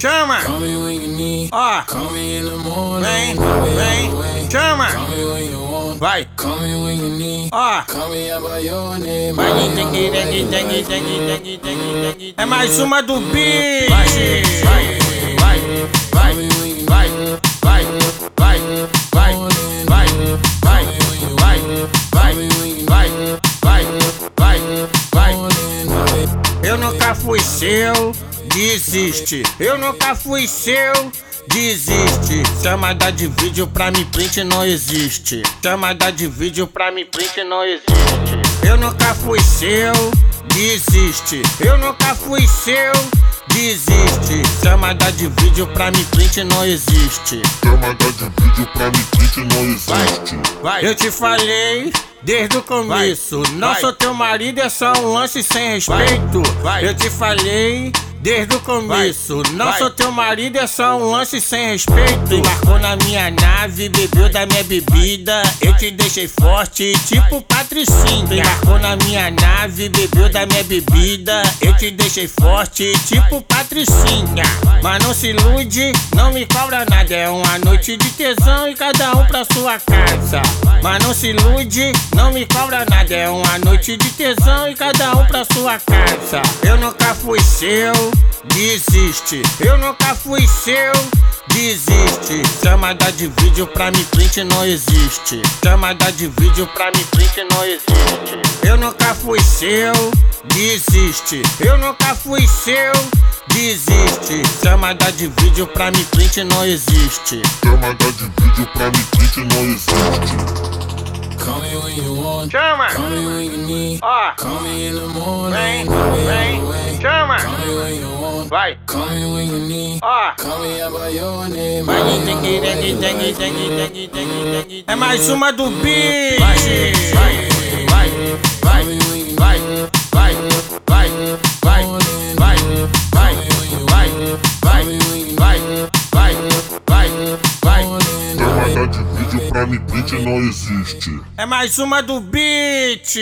Chama. Ó, morning. vem, vem. Chama. Vai. Ó. Que. É mais uma do beat. Vai, vai, vai, vai, vai, vai, vai, vai, vai, vai, vai, vai, vai, vai, vai, vai. Eu nunca fui seu, desiste. Eu nunca fui seu. Desiste, chamada de vídeo pra me print não existe. Chamada de vídeo pra me print não existe. Eu nunca fui seu, desiste. Eu nunca fui seu, desiste. Chamada de vídeo pra me print não existe. Chamada de vídeo pra me print não existe. Vai. Eu te falei desde o começo. Não Vai. sou teu marido, é só um lance sem respeito. Vai. Eu te falei. Desde o começo, não Vai. sou teu marido, é só um lance sem respeito. Embarcou na minha nave, bebeu da minha bebida. Eu te deixei forte, tipo Patricinha. Embarcou na minha nave, bebeu da minha bebida. Eu te deixei forte, tipo Patricinha. Mas não se ilude, não me cobra nada. É uma noite de tesão e cada um pra sua casa. Mas não se ilude, não me cobra nada. É uma noite de tesão e cada um pra sua casa. Eu nunca fui seu, desiste. Eu nunca fui seu, desiste. Chamada de vídeo pra me print não existe. Chamada de vídeo pra me print não existe. Eu nunca fui seu, desiste. Eu nunca fui seu, desiste. Chamada de vídeo pra me print não existe. Chamada de vídeo pra me print não existe. Call me when you want. Chama! Call me when you need. Ó, Call me in the morning. vem, vem. Chama! Vai, ó. É mais uma do beat. Vai, vai, vai, vai, vai, vai, vai, vai, vai, vai, vai, vai, vai, vai, vai, vai. De vídeo pra me print não existe. É mais uma do beat.